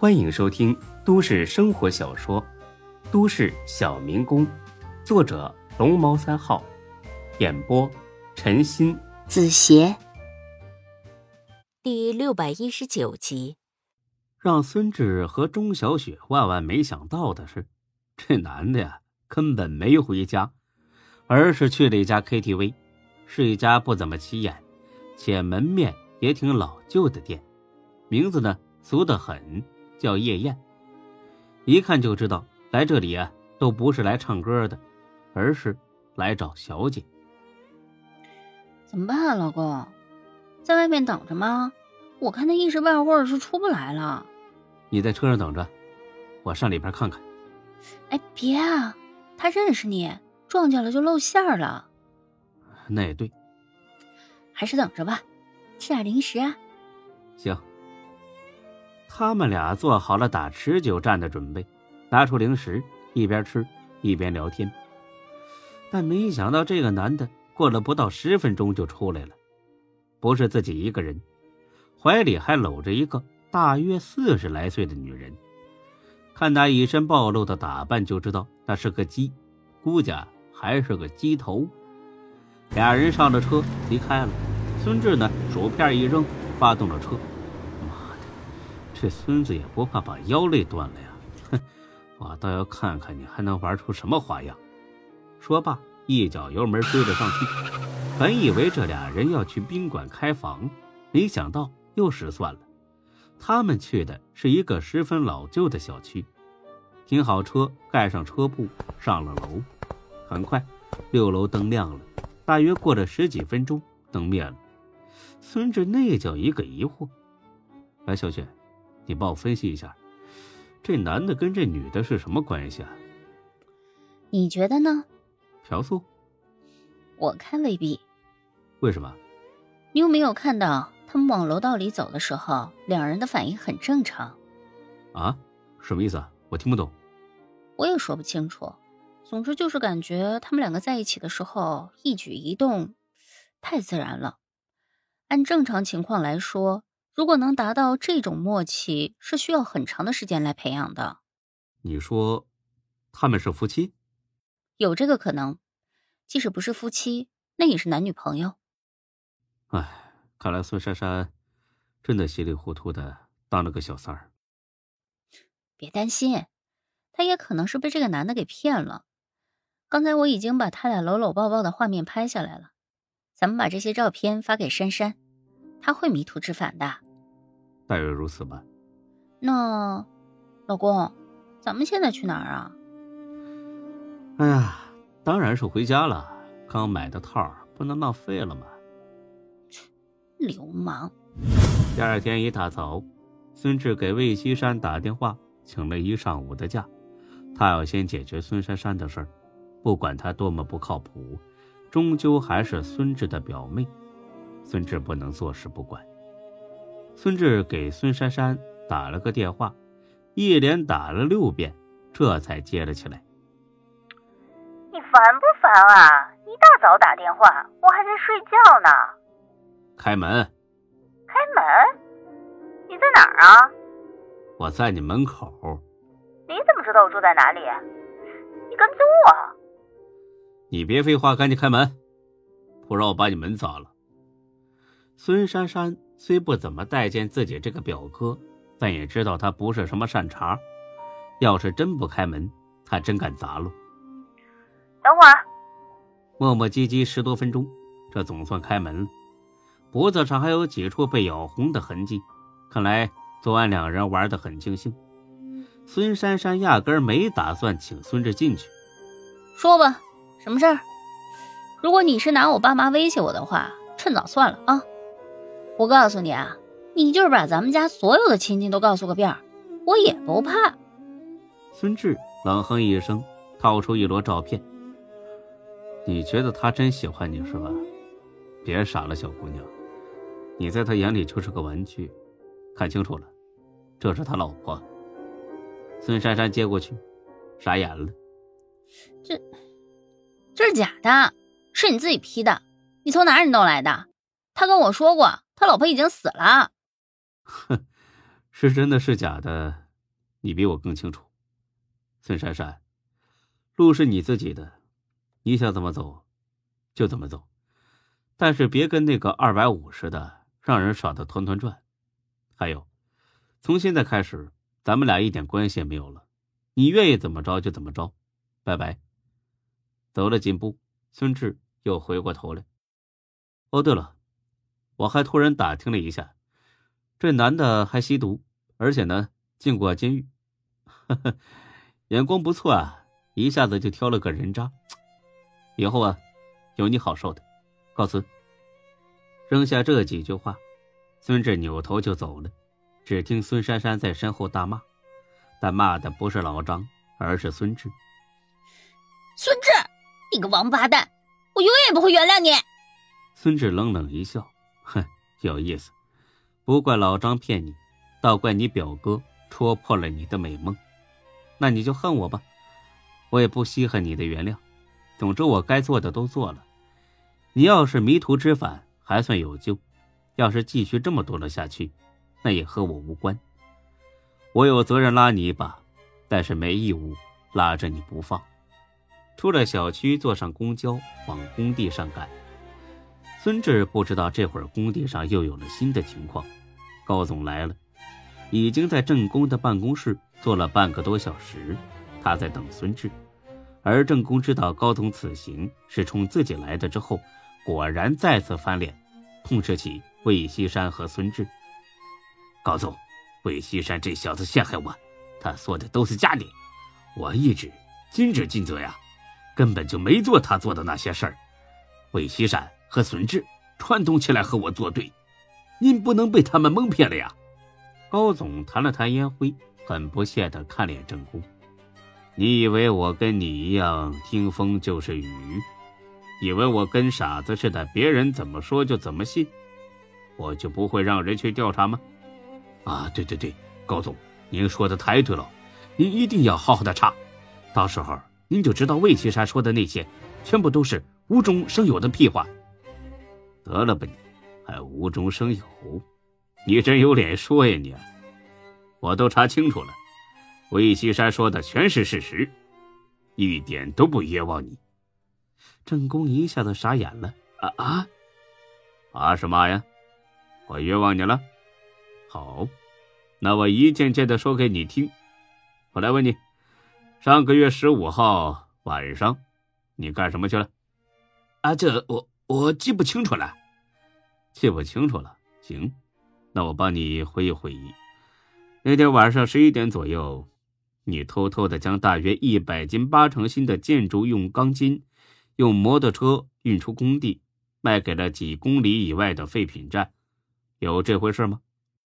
欢迎收听都市生活小说《都市小民工》，作者龙猫三号，演播陈鑫、子邪，第六百一十九集。让孙志和钟小雪万万没想到的是，这男的呀根本没回家，而是去了一家 KTV，是一家不怎么起眼，且门面也挺老旧的店，名字呢俗得很。叫夜宴，一看就知道来这里啊，都不是来唱歌的，而是来找小姐。怎么办啊，老公，在外面等着吗？我看他一时半会儿是出不来了。你在车上等着，我上里边看看。哎，别啊，他认识你，撞见了就露馅了。那也对，还是等着吧，吃点零食啊。行。他们俩做好了打持久战的准备，拿出零食，一边吃一边聊天。但没想到，这个男的过了不到十分钟就出来了，不是自己一个人，怀里还搂着一个大约四十来岁的女人。看他一身暴露的打扮，就知道那是个鸡，估计还是个鸡头。俩人上了车离开了。孙志呢，薯片一扔，发动了车。这孙子也不怕把腰累断了呀！哼，我倒要看看你还能玩出什么花样。说罢，一脚油门追了上去。本以为这俩人要去宾馆开房，没想到又失算了。他们去的是一个十分老旧的小区。停好车，盖上车布，上了楼。很快，六楼灯亮了。大约过了十几分钟，灯灭了。孙志那叫一个疑惑：“哎，小雪。”你帮我分析一下，这男的跟这女的是什么关系啊？你觉得呢？嫖宿？我看未必。为什么？你有没有看到他们往楼道里走的时候，两人的反应很正常？啊？什么意思啊？我听不懂。我也说不清楚。总之就是感觉他们两个在一起的时候，一举一动太自然了。按正常情况来说。如果能达到这种默契，是需要很长的时间来培养的。你说，他们是夫妻？有这个可能，即使不是夫妻，那也是男女朋友。哎，看来孙珊珊真的稀里糊涂的当了个小三儿。别担心，她也可能是被这个男的给骗了。刚才我已经把他俩搂搂抱抱的画面拍下来了，咱们把这些照片发给珊珊，她会迷途知返的。大约如此吧。那，老公，咱们现在去哪儿啊？哎呀，当然是回家了。刚买的套不能浪费了吗？流氓！第二天一大早，孙志给魏西山打电话，请了一上午的假。他要先解决孙珊珊的事儿。不管她多么不靠谱，终究还是孙志的表妹。孙志不能坐视不管。孙志给孙珊珊打了个电话，一连打了六遍，这才接了起来。你烦不烦啊？一大早打电话，我还在睡觉呢。开门。开门？你在哪儿啊？我在你门口。你怎么知道我住在哪里？你跟踪我？你别废话，赶紧开门，不然我把你门砸了。孙珊珊。虽不怎么待见自己这个表哥，但也知道他不是什么善茬。要是真不开门，他真敢砸了。等会儿，磨磨唧唧十多分钟，这总算开门了。脖子上还有几处被咬红的痕迹，看来昨晚两人玩得很尽兴。孙珊珊压根没打算请孙志进去。说吧，什么事儿？如果你是拿我爸妈威胁我的话，趁早算了啊。我告诉你啊，你就是把咱们家所有的亲戚都告诉个遍，我也不怕。孙志冷哼一声，掏出一摞照片。你觉得他真喜欢你是吧？别傻了，小姑娘，你在他眼里就是个玩具。看清楚了，这是他老婆。孙珊珊接过去，傻眼了。这，这是假的，是你自己 P 的。你从哪里弄来的？他跟我说过。他老婆已经死了。哼，是真的是假的，你比我更清楚。孙珊珊，路是你自己的，你想怎么走，就怎么走，但是别跟那个二百五似的，让人耍的团团转。还有，从现在开始，咱们俩一点关系也没有了，你愿意怎么着就怎么着，拜拜。走了几步，孙志又回过头来。哦，对了，我还突然打听了一下，这男的还吸毒，而且呢进过监狱，眼光不错啊，一下子就挑了个人渣。以后啊，有你好受的。告辞。扔下这几句话，孙志扭头就走了。只听孙珊珊在身后大骂，但骂的不是老张，而是孙志。孙志，你个王八蛋，我永远不会原谅你。孙志冷冷一笑，哼，有意思。不怪老张骗你，倒怪你表哥戳破了你的美梦。那你就恨我吧，我也不稀罕你的原谅。总之，我该做的都做了。你要是迷途知返，还算有救；要是继续这么堕落下去，那也和我无关。我有责任拉你一把，但是没义务拉着你不放。出了小区，坐上公交往工地上赶。孙志不知道这会儿工地上又有了新的情况，高总来了，已经在郑工的办公室坐了半个多小时，他在等孙志。而郑工知道高总此行是冲自己来的之后，果然再次翻脸，痛斥起魏西山和孙志。高总，魏西山这小子陷害我，他说的都是假的，我一直尽职尽责呀，根本就没做他做的那些事儿。魏西山。和孙志串通起来和我作对，您不能被他们蒙骗了呀！高总弹了弹烟灰，很不屑地看脸郑工。你以为我跟你一样听风就是雨？以为我跟傻子似的，别人怎么说就怎么信？我就不会让人去调查吗？啊，对对对，高总，您说的太对了，您一定要好好的查，到时候您就知道魏岐山说的那些全部都是无中生有的屁话。得了吧你，还无中生有，你真有脸说呀你！我都查清楚了，魏西山说的全是事实，一点都不冤枉你。郑公一下子傻眼了，啊啊！啊什么呀？我冤枉你了？好，那我一件件的说给你听。我来问你，上个月十五号晚上，你干什么去了？啊，这我。我记不清楚了，记不清楚了。行，那我帮你回忆回忆。那天晚上十一点左右，你偷偷的将大约一百斤八成新的建筑用钢筋，用摩托车运出工地，卖给了几公里以外的废品站，有这回事吗？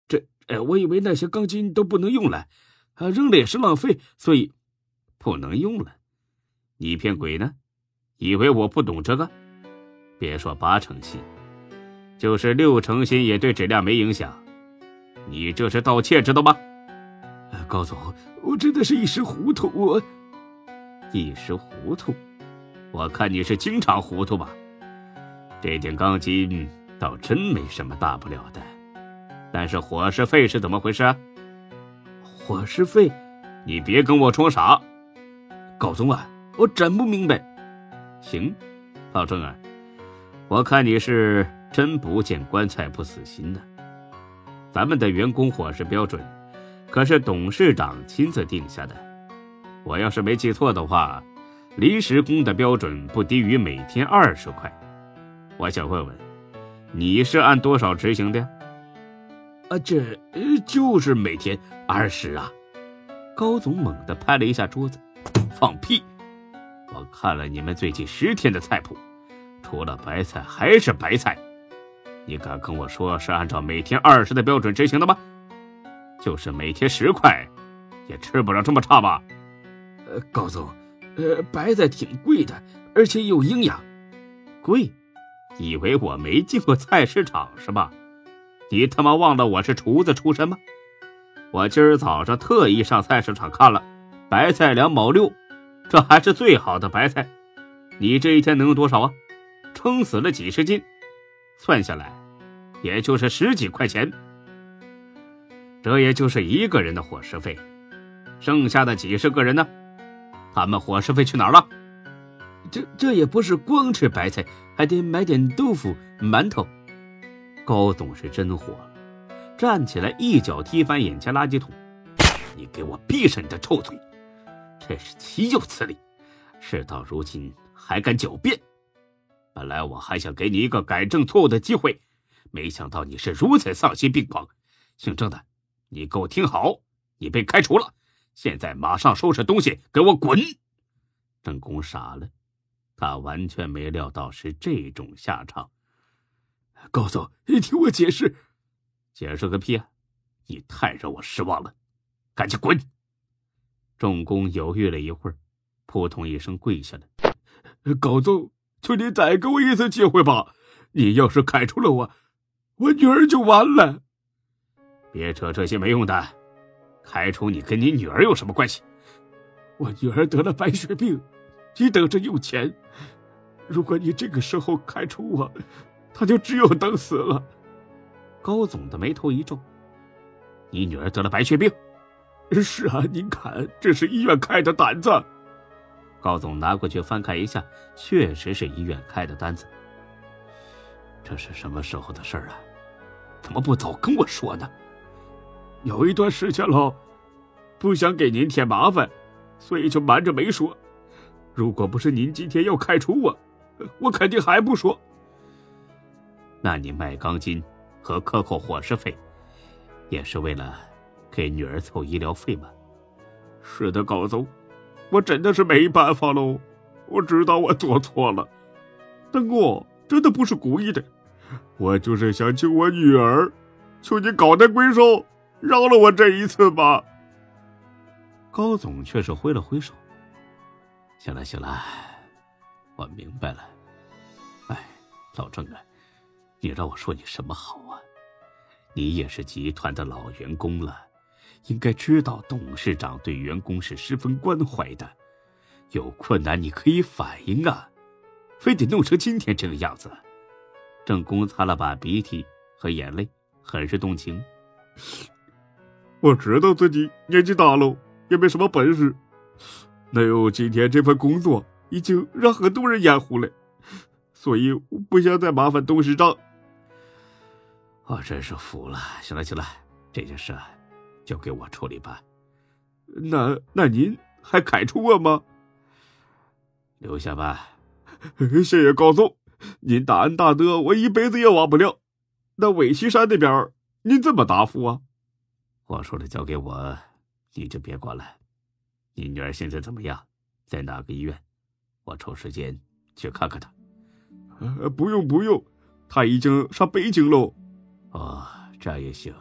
这……哎，我以为那些钢筋都不能用了，啊，扔了也是浪费，所以不能用了。你骗鬼呢？以为我不懂这个？别说八成新，就是六成新也对质量没影响。你这是盗窃，知道吗？高总，我真的是一时糊涂，我一时糊涂。我看你是经常糊涂吧？这点钢筋倒真没什么大不了的，但是伙食费是怎么回事？伙食费？你别跟我装傻。高总啊，我真不明白。行，老郑啊。我看你是真不见棺材不死心呢。咱们的员工伙食标准可是董事长亲自定下的。我要是没记错的话，临时工的标准不低于每天二十块。我想问问，你是按多少执行的？啊，这就是每天二十啊！高总猛地拍了一下桌子，放屁！我看了你们最近十天的菜谱。除了白菜还是白菜，你敢跟我说是按照每天二十的标准执行的吗？就是每天十块，也吃不了这么差吧？呃，高总，呃，白菜挺贵的，而且有营养。贵？以为我没进过菜市场是吧？你他妈忘了我是厨子出身吗？我今儿早上特意上菜市场看了，白菜两毛六，这还是最好的白菜。你这一天能有多少啊？撑死了几十斤，算下来，也就是十几块钱。这也就是一个人的伙食费。剩下的几十个人呢？他们伙食费去哪儿了？这这也不是光吃白菜，还得买点豆腐、馒头。高总是真火了，站起来一脚踢翻眼前垃圾桶：“你给我闭上你的臭嘴！真是岂有此理！事到如今还敢狡辩！本来我还想给你一个改正错误的机会，没想到你是如此丧心病狂。姓郑的，你给我听好，你被开除了，现在马上收拾东西给我滚！”郑公傻了。他完全没料到是这种下场。高总，你听我解释，解释个屁啊！你太让我失望了，赶紧滚！郑公犹豫了一会儿，扑通一声跪下了。高总，求你再给我一次机会吧！你要是开除了我，我女儿就完了。别扯这些没用的，开除你跟你女儿有什么关系？我女儿得了白血病。你等着用钱，如果你这个时候开除我，她就只有等死了。高总的眉头一皱：“你女儿得了白血病？”“是啊，您看，这是医院开的单子。”高总拿过去翻看一下，确实是医院开的单子。这是什么时候的事儿啊？怎么不早跟我说呢？有一段时间了，不想给您添麻烦，所以就瞒着没说。如果不是您今天要开除我，我肯定还不说。那你卖钢筋和克扣伙食费，也是为了给女儿凑医疗费吗？是的，高总，我真的是没办法喽。我知道我做错了，但我真的不是故意的。我就是想救我女儿，求你高抬贵手，饶了我这一次吧。高总却是挥了挥手。行了行了，我明白了。哎，老郑啊，你让我说你什么好啊？你也是集团的老员工了，应该知道董事长对员工是十分关怀的。有困难你可以反映啊，非得弄成今天这个样子。郑公擦了把鼻涕和眼泪，很是动情。我知道自己年纪大了，也没什么本事。能有今天这份工作已经让很多人眼红了，所以我不想再麻烦董事长。我真是服了。行了行了，这件事就给我处理吧。那那您还开除我吗？留下吧。谢谢高总，您大恩大德，我一辈子也忘不了。那韦西山那边您怎么答复啊？我说的交给我，你就别管了。你女儿现在怎么样？在哪个医院？我抽时间去看看她。呃，不用不用，她已经上北京喽。哦，这样也行，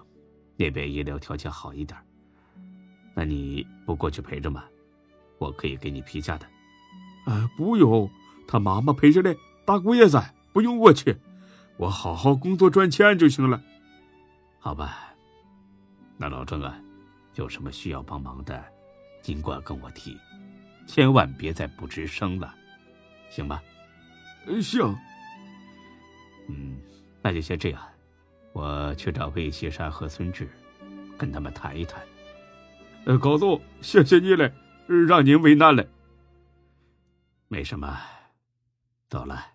那边医疗条件好一点。那你不过去陪着吗？我可以给你批假的。呃，不用，他妈妈陪着嘞，大姑爷在，不用我去，我好好工作赚钱就行了。好吧，那老郑啊，有什么需要帮忙的？尽管跟我提，千万别再不吱声了，行吧？行。嗯，那就先这样，我去找魏西山和孙志，跟他们谈一谈。呃，高总，谢谢你了，让您为难了。没什么，走了。